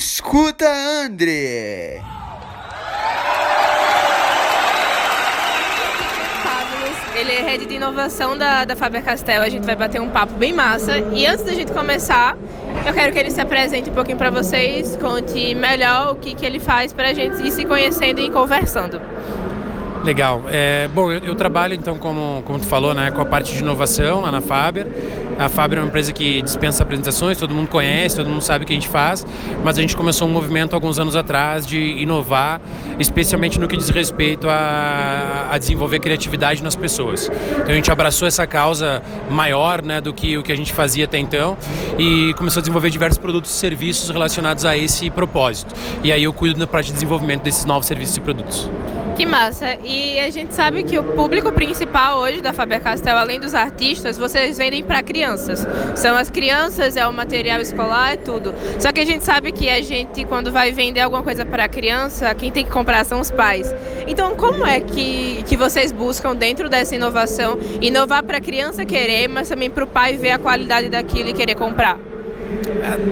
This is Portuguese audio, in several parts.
Escuta André! Ele é head de inovação da, da Faber-Castell. A gente vai bater um papo bem massa. E antes da gente começar, eu quero que ele se apresente um pouquinho para vocês, conte melhor o que, que ele faz para a gente ir se conhecendo e conversando. Legal. É, bom, eu, eu, trabalho então, como, como tu falou, né, com a parte de inovação lá na Faber. A Faber é uma empresa que dispensa apresentações, todo mundo conhece, todo mundo sabe o que a gente faz, mas a gente começou um movimento alguns anos atrás de inovar, especialmente no que diz respeito a, a desenvolver criatividade nas pessoas. Então a gente abraçou essa causa maior né, do que o que a gente fazia até então e começou a desenvolver diversos produtos e serviços relacionados a esse propósito. E aí eu cuido da parte de desenvolvimento desses novos serviços e produtos. Que massa! E a gente sabe que o público principal hoje da Faber-Castell, além dos artistas, vocês vendem para crianças. São as crianças, é o material escolar, é tudo. Só que a gente sabe que a gente, quando vai vender alguma coisa para criança, quem tem que comprar são os pais. Então, como é que, que vocês buscam, dentro dessa inovação, inovar para a criança querer, mas também para o pai ver a qualidade daquilo e querer comprar?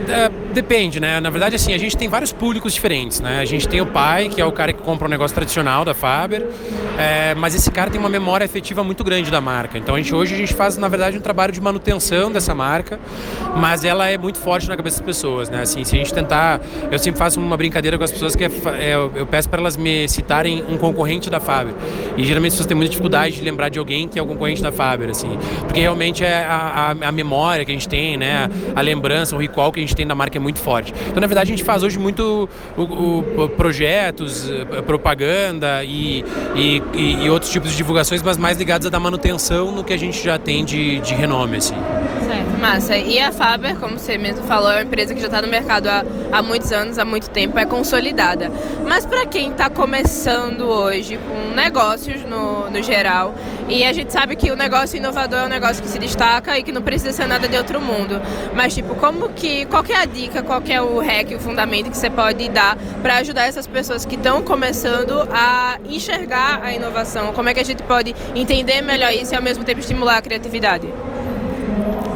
É, é, depende, né? Na verdade, assim, a gente tem vários públicos diferentes, né? A gente tem o pai, que é o cara que compra um negócio tradicional da Faber, é, mas esse cara tem uma memória efetiva muito grande da marca. Então, a gente, hoje a gente faz, na verdade, um trabalho de manutenção dessa marca, mas ela é muito forte na cabeça das pessoas, né? Assim, se a gente tentar... Eu sempre faço uma brincadeira com as pessoas que é, é, eu peço para elas me citarem um concorrente da Faber. E, geralmente, as pessoas têm muita dificuldade de lembrar de alguém que é o concorrente da Faber, assim. Porque, realmente, é a, a, a memória que a gente tem, né? A lembrança, o recall que a gente tem da marca é muito forte. Então, na verdade, a gente faz hoje muito o, o, projetos, eh, propaganda e, e, e, outros tipos de divulgações, mas mais ligados à da manutenção no que a gente já tem de, de renome. Assim. Massa. E a Faber, como você mesmo falou, é uma empresa que já está no mercado há, há muitos anos, há muito tempo, é consolidada. Mas para quem está começando hoje com negócios no, no geral, e a gente sabe que o negócio inovador é um negócio que se destaca e que não precisa ser nada de outro mundo. Mas, tipo, como que. Qual que é a dica, qual que é o hack, o fundamento que você pode dar para ajudar essas pessoas que estão começando a enxergar a inovação? Como é que a gente pode entender melhor isso e ao mesmo tempo estimular a criatividade?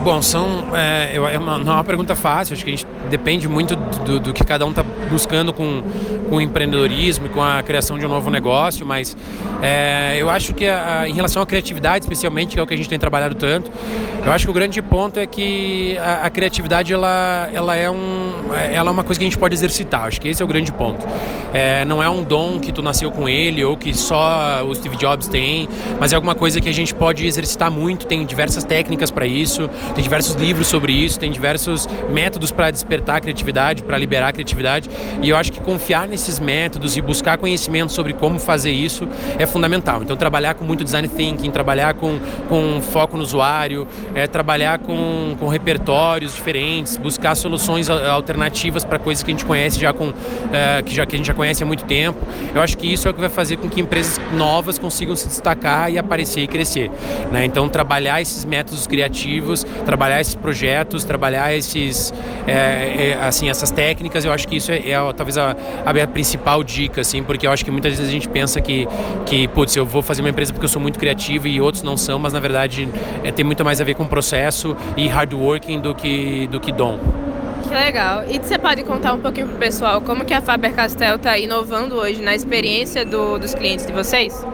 Bom, são, é, é uma, não é uma pergunta fácil, acho que a gente depende muito do, do que cada um está buscando com, com o empreendedorismo e com a criação de um novo negócio, mas é, eu acho que a, em relação à criatividade, especialmente, que é o que a gente tem trabalhado tanto, eu acho que o grande ponto é que a, a criatividade ela, ela, é um, ela é uma coisa que a gente pode exercitar, acho que esse é o grande ponto. É, não é um dom que tu nasceu com ele ou que só o Steve Jobs tem, mas é alguma coisa que a gente pode exercitar muito, tem diversas técnicas para isso, tem diversos livros sobre isso, tem diversos métodos para despertar a criatividade, para liberar a criatividade. E eu acho que confiar nesses métodos e buscar conhecimento sobre como fazer isso é fundamental. Então, trabalhar com muito design thinking, trabalhar com, com foco no usuário, é, trabalhar com, com repertórios diferentes, buscar soluções alternativas para coisas que a gente conhece já com é, que já que a gente já conhece há muito tempo. Eu acho que isso é o que vai fazer com que empresas novas consigam se destacar e aparecer e crescer. Né? Então, trabalhar esses métodos criativos, trabalhar esses projetos, trabalhar esses, é, é, assim, essas técnicas, eu acho que isso é, é talvez a, a, principal dica, assim, porque eu acho que muitas vezes a gente pensa que, que, putz, eu vou fazer uma empresa porque eu sou muito criativo e outros não são, mas na verdade é, tem muito mais a ver com processo e hard working do que, do que dom. Que legal. E você pode contar um pouquinho pro pessoal como que a Faber-Castell está inovando hoje na experiência do, dos clientes de vocês?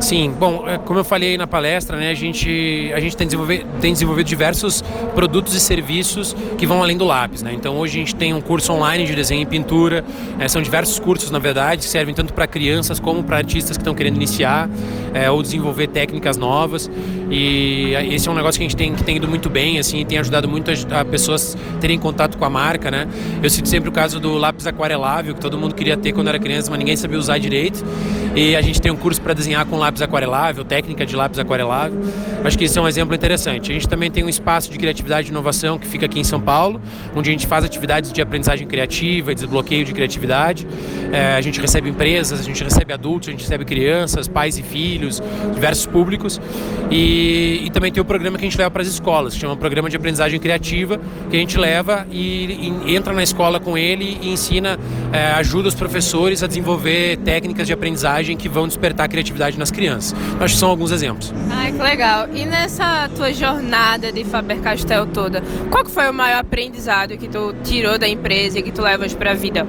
Sim, bom, é, como eu falei na palestra, né, a gente, a gente tem, desenvolvido, tem desenvolvido diversos produtos e serviços que vão além do lápis. Né? Então hoje a gente tem um curso online de desenho e pintura, é, são diversos cursos, na verdade, que servem tanto para crianças como para artistas que estão querendo iniciar é, ou desenvolver técnicas novas. E esse é um negócio que a gente tem, que tem ido muito bem, assim, tem ajudado muito a, a pessoas terem contato com a marca. Né? Eu cito sempre o caso do lápis aquarelável, que todo mundo queria ter quando era criança, mas ninguém sabia usar direito. E a gente tem um curso para desenhar com lápis aquarelável, técnica de lápis aquarelável. Acho que isso é um exemplo interessante. A gente também tem um espaço de criatividade e inovação que fica aqui em São Paulo, onde a gente faz atividades de aprendizagem criativa, desbloqueio de criatividade. É, a gente recebe empresas, a gente recebe adultos, a gente recebe crianças, pais e filhos, diversos públicos. E, e também tem o programa que a gente leva para as escolas, que chama Programa de Aprendizagem Criativa, que a gente leva e, e entra na escola com ele e ensina, é, ajuda os professores a desenvolver técnicas de aprendizagem aprendizagem que vão despertar a criatividade nas crianças. Acho que são alguns exemplos. Ai, que legal. E nessa tua jornada de Faber-Castell toda, qual foi o maior aprendizado que tu tirou da empresa e que tu levas para a vida?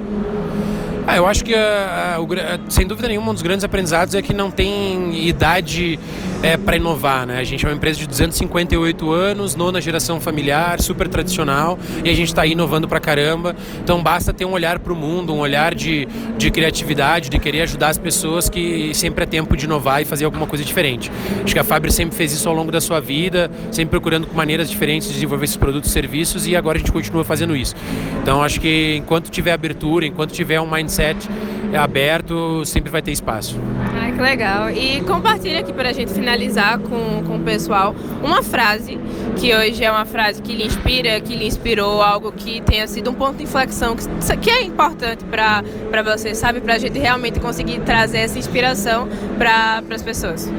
Ah, eu acho que, uh, uh, sem dúvida nenhuma, um dos grandes aprendizados é que não tem idade é, para inovar. Né? A gente é uma empresa de 258 anos, nona geração familiar, super tradicional, e a gente está inovando para caramba. Então basta ter um olhar para o mundo, um olhar de, de criatividade, de querer ajudar as pessoas, que sempre é tempo de inovar e fazer alguma coisa diferente. Acho que a Fábio sempre fez isso ao longo da sua vida, sempre procurando maneiras diferentes de desenvolver esses produtos e serviços, e agora a gente continua fazendo isso. Então acho que enquanto tiver abertura, enquanto tiver um mindset mindset aberto, sempre vai ter espaço. Que legal. E compartilha aqui para a gente finalizar com, com o pessoal uma frase que hoje é uma frase que lhe inspira, que lhe inspirou, algo que tenha sido um ponto de inflexão, que, que é importante para você, sabe? Para a gente realmente conseguir trazer essa inspiração para as pessoas.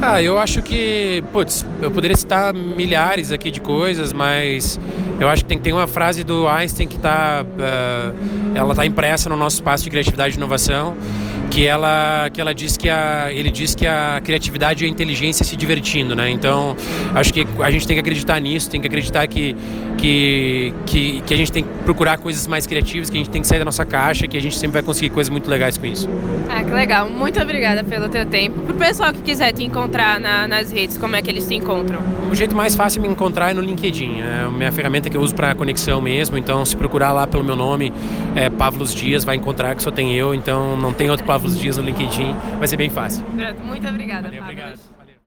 Ah, eu acho que, putz, eu poderia citar milhares aqui de coisas, mas eu acho que tem, tem uma frase do Einstein que está, uh, eh, ela está impressa no nosso espaço de criatividade e inovação, que ela que ela diz que a ele diz que a criatividade e a inteligência se divertindo, né? Então acho que a gente tem que acreditar nisso, tem que acreditar que que, que, que a gente tem que procurar coisas mais criativas, que a gente tem que sair da nossa caixa, que a gente sempre vai conseguir coisas muito legais com isso. Ah, que legal. Muito obrigada pelo teu tempo. Para o pessoal que quiser te encontrar na, nas redes, como é que eles te encontram? O jeito mais fácil de me encontrar é no LinkedIn. É a minha ferramenta que eu uso para conexão mesmo. Então, se procurar lá pelo meu nome, é Pavlos Dias, vai encontrar que só tem eu. Então, não tem outro Pavlos Dias no LinkedIn. Vai ser bem fácil. Muito obrigada, Valeu, obrigado.